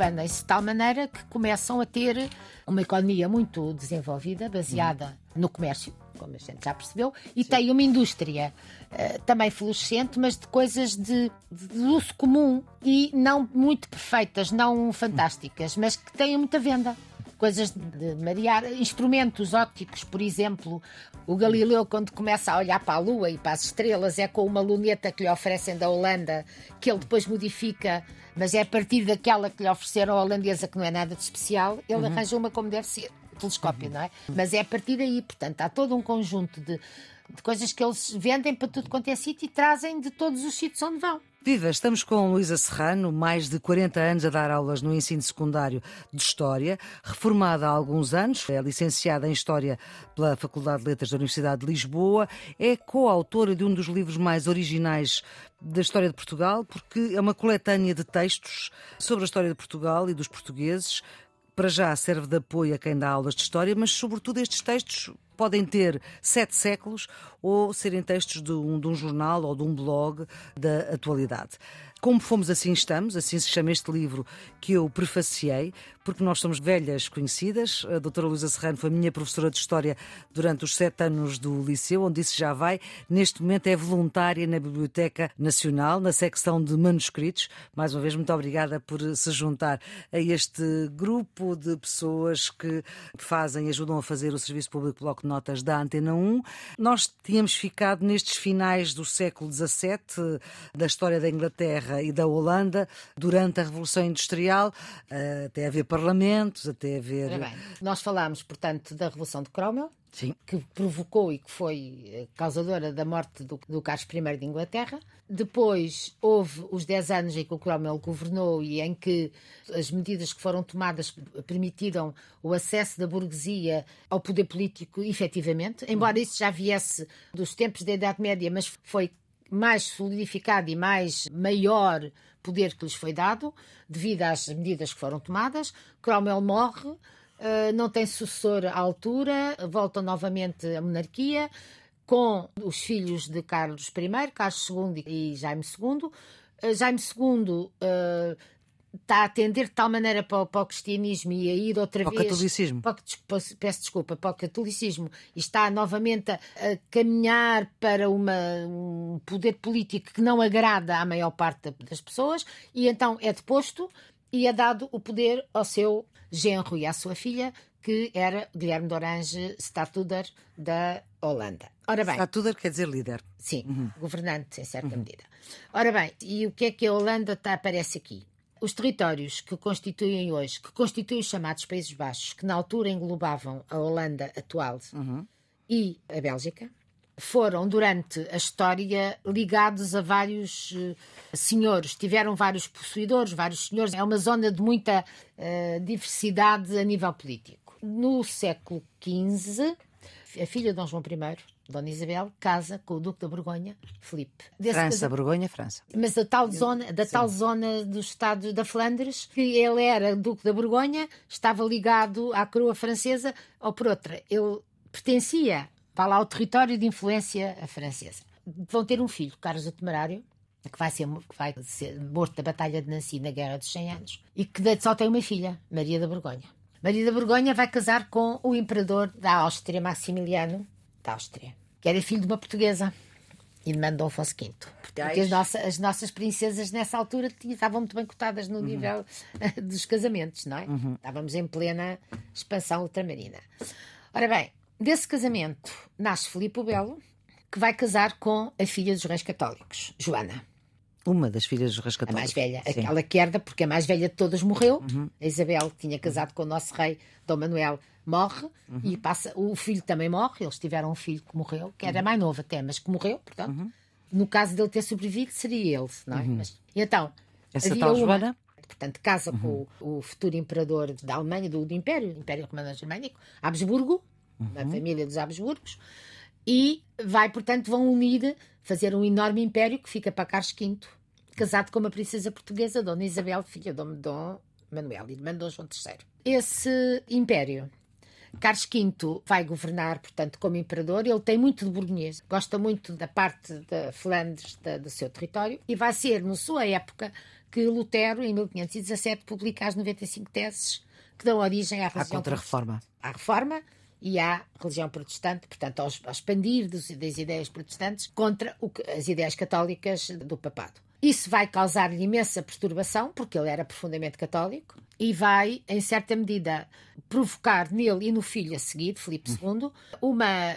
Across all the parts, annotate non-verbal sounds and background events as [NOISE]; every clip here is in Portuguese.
expandem-se de tal maneira que começam a ter uma economia muito desenvolvida, baseada no comércio, como a gente já percebeu, e Sim. tem uma indústria uh, também florescente, mas de coisas de, de, uso comum e não muito perfeitas, não fantásticas, mas que têm muita venda coisas de marear, instrumentos ópticos, por exemplo. O Galileu, quando começa a olhar para a Lua e para as estrelas, é com uma luneta que lhe oferecem da Holanda, que ele depois modifica, mas é a partir daquela que lhe ofereceram a holandesa, que não é nada de especial, ele uhum. arranja uma como deve ser. Telescópio, uhum. não é? Mas é a partir daí, portanto, há todo um conjunto de, de coisas que eles vendem para tudo quanto é sítio e trazem de todos os sítios onde vão. Viva, estamos com Luísa Serrano, mais de 40 anos a dar aulas no ensino secundário de História, reformada há alguns anos, é licenciada em História pela Faculdade de Letras da Universidade de Lisboa, é coautora de um dos livros mais originais da história de Portugal, porque é uma coletânea de textos sobre a história de Portugal e dos portugueses, para já serve de apoio a quem dá aulas de história, mas sobretudo estes textos podem ter sete séculos ou serem textos de um, de um jornal ou de um blog da atualidade. Como fomos assim estamos, assim se chama este livro que eu prefaciei, porque nós somos velhas conhecidas. A doutora Luísa Serrano foi minha professora de História durante os sete anos do Liceu, onde isso já vai. Neste momento é voluntária na Biblioteca Nacional, na secção de manuscritos. Mais uma vez, muito obrigada por se juntar a este grupo de pessoas que fazem, ajudam a fazer o Serviço Público Bloco de Notas da Antena 1. Nós tínhamos ficado nestes finais do século XVII, da história da Inglaterra e da Holanda durante a Revolução Industrial, eh, até haver parlamentos, até haver. Bem, nós falámos, portanto, da Revolução de Cromwell. Sim. que provocou e que foi eh, causadora da morte do, do Carlos I de Inglaterra. Depois houve os 10 anos em que o Cromwell governou e em que as medidas que foram tomadas permitiram o acesso da burguesia ao poder político efetivamente, embora isso já viesse dos tempos da Idade Média, mas foi mais solidificado e mais maior poder que lhes foi dado, devido às medidas que foram tomadas. Cromwell morre, eh, não tem sucessor à altura, volta novamente a monarquia, com os filhos de Carlos I, Carlos II e Jaime II. Eh, Jaime II está a atender de tal maneira para, para, o cristianismo e a ir outra para vez. O catolicismo. Para, peço desculpa, para o catolicismo e está novamente a, a caminhar para uma, um poder político que não agrada à maior parte das pessoas e então é deposto e é dado o poder ao seu genro e à sua filha, que era Guilherme de Orange Statuder da Holanda. Ora bem. Statuder quer dizer líder. Sim, uhum. governante em certa uhum. medida. Ora bem, e o que é que a Holanda está, aparece aqui? Os territórios que constituem hoje, que constituem os chamados Países Baixos, que na altura englobavam a Holanda atual uhum. e a Bélgica, foram durante a história ligados a vários uh, senhores, tiveram vários possuidores, vários senhores. É uma zona de muita uh, diversidade a nível político. No século XV, a filha de Dom João I, Dona Isabel casa com o Duque da Borgonha, Filipe. França, Borgonha, França. Mas da tal zona, da tal zona do estado da Flandres, que ele era Duque da Borgonha, estava ligado à coroa francesa, ou por outra, ele pertencia para lá ao território de influência francesa. Vão ter um filho, Carlos o Temerário, que vai ser, que vai ser morto da Batalha de Nancy na Guerra dos 100 Anos, e que só tem uma filha, Maria da Borgonha. Maria da Borgonha vai casar com o imperador da Áustria, Maximiliano da Áustria que era filho de uma portuguesa e de Mando Afonso V. Porque as, nossa, as, nossas princesas nessa altura estavam muito bem cotadas no uhum. nível [LAUGHS] dos casamentos, não é? Uhum. Estávamos em plena expansão ultramarina. Ora bem, desse casamento nasce Filipe o Belo, que vai casar com a filha dos reis católicos, Joana. Uma das filhas dos reis católicos. A mais velha, Sim. aquela que herda, porque a mais velha de todas morreu. Uhum. A Isabel tinha casado com o nosso rei Dom Manuel morre uhum. e passa. O filho também morre. Eles tiveram um filho que morreu, que era uhum. mais novo até, mas que morreu, portanto. Uhum. No caso dele ter sobrevivido, seria ele, não é? Uhum. Mas, então, essa tal uma, Joana? Portanto, casa com o, uhum. o, futuro imperador da Alemanha, do, do Império, Império Romano Germânico, Habsburgo, da família dos Habsburgos, e vai, portanto, vão unir, fazer um enorme império que fica para Carlos V, casado com uma princesa portuguesa, Dona Isabel, filha de Dom Manuel, irmã de Dom João III. Esse império Carlos V vai governar, portanto, como imperador. Ele tem muito de burguês, gosta muito da parte da Flandres, da, do seu território, e vai ser, na sua época, que Lutero, em 1517, publica as 95 teses que dão origem à. À contra-reforma. À reforma e à religião protestante, portanto, ao, ao expandir dos, das ideias protestantes contra o, as ideias católicas do papado. Isso vai causar-lhe imensa perturbação, porque ele era profundamente católico, e vai, em certa medida, provocar nele e no filho a seguir, Filipe II, uma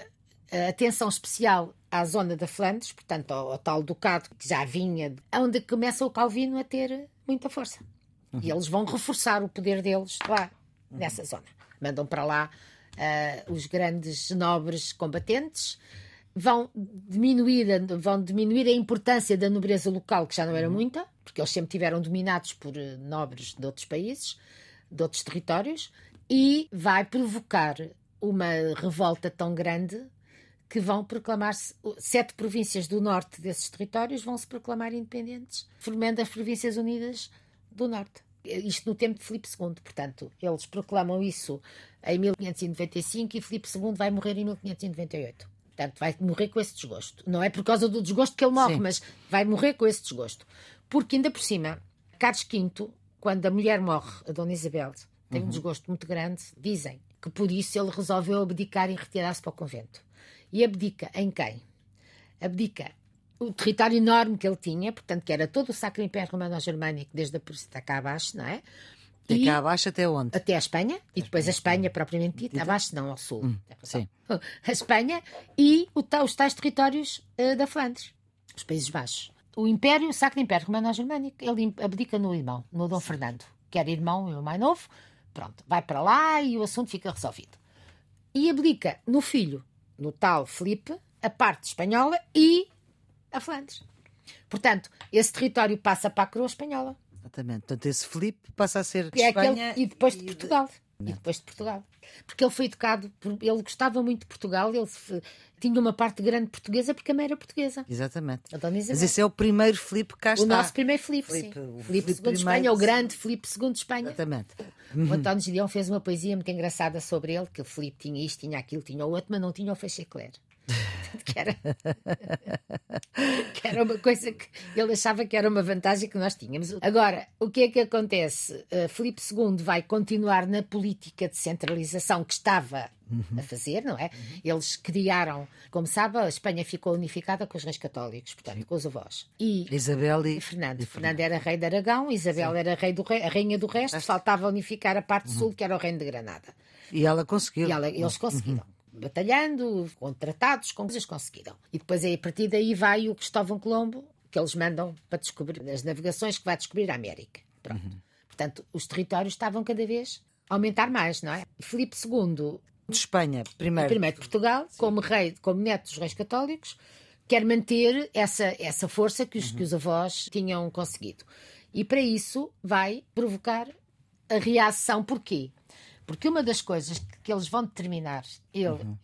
eh, atenção especial à zona da Flandres, portanto, ao, ao, tal ducado que já vinha, onde começa o Calvino a ter muita força. Uhum. E eles vão reforçar o poder deles lá, uhum. nessa zona. Mandam para lá uh, os grandes nobres combatentes, vão diminuir, vão diminuir a importância da nobreza local, que já não era uhum. muita, porque eles sempre tiveram dominados por eh, nobres de outros países, de outros territórios, e vai provocar uma revolta tão grande que vão proclamar-se, sete províncias do norte desses territórios vão se proclamar independentes, formando as Províncias Unidas do Norte. Isto no tempo de Filipe II, portanto, eles proclamam isso em 1595 e Filipe II vai morrer em 1598. Portanto, vai morrer com esse desgosto. Não é por causa do desgosto que ele morre, Sim. mas vai morrer com esse desgosto. Porque, ainda por cima, Carlos V, quando a mulher morre, a Dona Isabel, tem uhum. um desgosto muito grande, dizem que por isso ele resolveu abdicar e retirar-se para o convento. E abdica em quem? Abdica o território enorme que ele tinha, portanto, que era todo o Sacro Império Romano-Germânico, desde a Prússia cá abaixo, não é? E cá abaixo até onde? Até a Espanha, e depois a Espanha propriamente dita, abaixo não, ao sul. Hum, sim. [LAUGHS] A Espanha e os tais territórios uh, da Flandres, os Países Baixos. O Império, o Sacro Império Romano-Germânico, ele abdica no irmão, no Dom Fernando, que era irmão e o mais novo, pronto, vai para lá e o assunto fica resolvido. E abdica no filho, no tal Felipe, a parte espanhola e a Flandres. Portanto, esse território passa para a coroa espanhola. Exatamente. Portanto, esse Felipe passa a ser de é Espanha aquele, e depois de Portugal. De... E depois de Portugal. Porque ele foi educado, por, ele gostava muito de Portugal, ele tinha uma parte grande portuguesa porque a mãe era portuguesa. Exatamente. Mas esse é o primeiro Filipe cá está. O nosso primeiro Filipe, Filipe sim. O Filipe, II de Espanha, o grande Filipe II de Espanha. Exatamente. O António Gideão fez uma poesia muito engraçada sobre ele, que o Filipe tinha isto, tinha aquilo, tinha o outro, mas não tinha o Fechecler. [LAUGHS] que era, [LAUGHS] que era uma coisa que ele achava que era uma vantagem que nós tínhamos. Agora, o que é que acontece? Uh, Filipe II vai continuar na política de centralização que estava uhum. a fazer, não é? Uhum. Eles criaram, como sabe, a Espanha ficou unificada com os reis católicos, portanto, Sim. com os avós. E Isabel e Fernando. E Fernando era rei de Aragão, Isabel Sim. era rei do rei, a rainha do resto, faltava unificar a parte uhum. sul, que era o reino de Granada. E ela conseguiu. E ela, eles conseguiram. Batalhando, com tratados, com coisas conseguiram. E depois aí, a partir daí vai o Cristóvão Colombo, que eles mandam para descobrir as navegações que vai descobrir a América. Pronto. Uhum. Portanto, os territórios estavam cada vez a aumentar mais, não é? Filipe II de Espanha, primeiro. Primeiro de Portugal, Sim. como rei, como neto dos reis católicos, quer manter essa, essa força que os, uhum. que os avós tinham conseguido. E para isso vai provocar a reação. Porquê? Porque uma das coisas que eles vão determinar, ele uhum.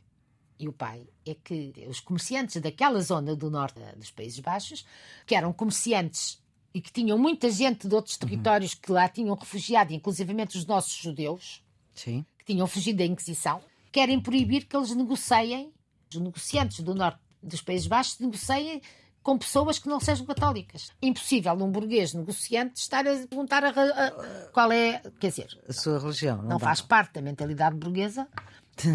e o pai, é que os comerciantes daquela zona do norte dos Países Baixos, que eram comerciantes e que tinham muita gente de outros uhum. territórios uhum. que lá tinham refugiado, inclusivamente os nossos judeus, Sim. que tinham fugido da Inquisição, querem proibir que eles negociem, os negociantes do norte dos Países Baixos negociem com pessoas que não sejam católicas. Impossível um burguês negociante estar a perguntar a, a, qual é, quer dizer, a sua religião. Não, não faz parte da mentalidade burguesa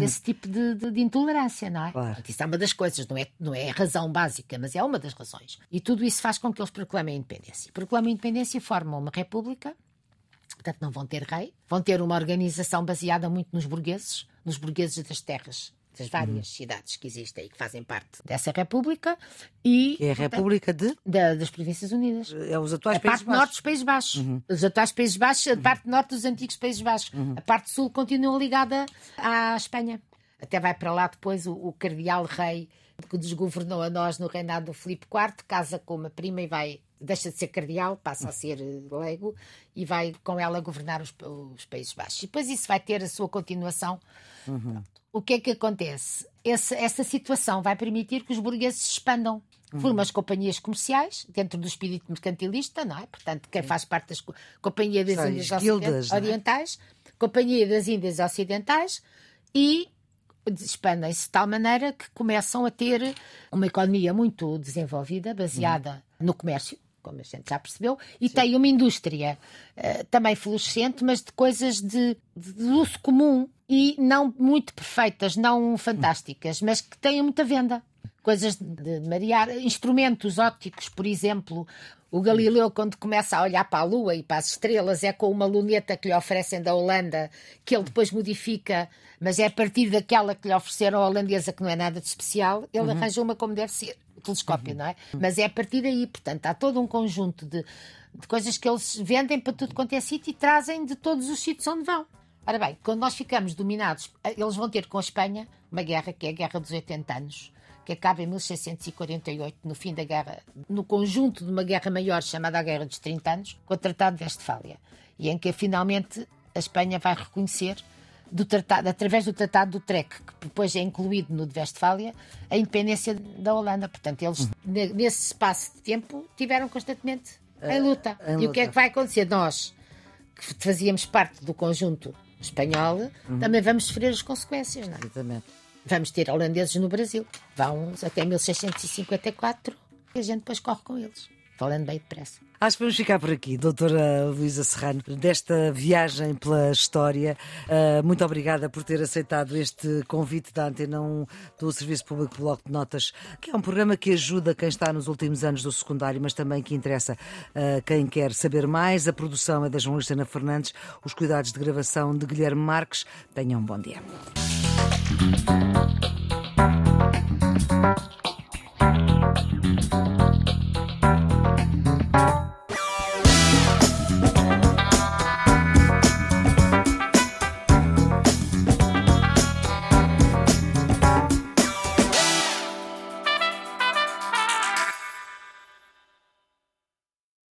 esse tipo de, de, de, intolerância, não é? Claro. Isso é uma das coisas, não é, não é a razão básica, mas é uma das razões. E tudo isso faz com que eles proclamem a independência. Proclamam a independência e formam uma república, portanto não vão ter rei, vão ter uma organização baseada muito nos burgueses, nos burgueses das terras das várias uhum. cidades que existem e que fazem parte dessa República e é a República de da, das Províncias Unidas. É os atuais a Países parte norte dos Países Baixos, uhum. os atuais Países Baixos, a uhum. parte norte dos antigos Países Baixos, uhum. a parte sul continua ligada à Espanha. Até vai para lá depois o, o cardeal rei que desgovernou a nós no reinado do Filipe IV, casa com uma prima e vai deixa de ser cardeal, passa a ser leigo e vai com ela governar os, os Países Baixos. E depois isso vai ter a sua continuação. Uhum o que é que acontece? Essa, essa situação vai permitir que os burgueses se expandam. Uhum. Formam as companhias comerciais, dentro do espírito mercantilista, não é? Portanto, quem faz parte das Companhia das Índias guildas, Orientais, é? Companhia das Índias Ocidentais e expandem-se de tal maneira que começam a ter uma economia muito desenvolvida, baseada no comércio, como a gente já percebeu, e Sim. tem uma indústria uh, também florescente, mas de coisas de, de, uso comum e não muito perfeitas, não fantásticas, mas que têm muita venda. Coisas de, marear, instrumentos ópticos, por exemplo, o Galileu, quando começa a olhar para a Lua e para as estrelas, é com uma luneta que lhe oferecem da Holanda, que ele depois modifica, mas é a partir daquela que lhe ofereceram a holandesa, que não é nada de especial, ele uhum. arranja uma como deve ser, telescópio, uhum. não é? Mas é a partir daí, portanto, há todo um conjunto de, de coisas que eles vendem para tudo quanto é sítio e trazem de todos os sítios onde vão. Ora bem, quando nós ficamos dominados, eles vão ter com a Espanha uma guerra que é a Guerra dos 80 anos que acaba em 1648, no fim da guerra, no conjunto de uma guerra maior chamada a Guerra dos 30 Anos, com o Tratado de Westfália, e em que finalmente a Espanha vai reconhecer do tratado, através do Tratado do Trek, que depois é incluído no de Westfália, a independência da Holanda. Portanto, eles, uhum. nesse espaço de tempo, tiveram constantemente em luta. Uh, em e luta. o que é que vai acontecer? Nós, que fazíamos parte do conjunto espanhol, uhum. também vamos sofrer as consequências, não é? Exatamente. Vamos ter holandeses no Brasil. Vão até 1654 e a gente depois corre com eles. Falando bem depressa. Acho que vamos ficar por aqui, doutora Luísa Serrano, desta viagem pela história. Uh, muito obrigada por ter aceitado este convite da Antena 1 do Serviço Público Bloco de Notas, que é um programa que ajuda quem está nos últimos anos do secundário, mas também que interessa uh, quem quer saber mais. A produção é da jornalista Ana Fernandes, os cuidados de gravação de Guilherme Marques. Tenham um bom dia.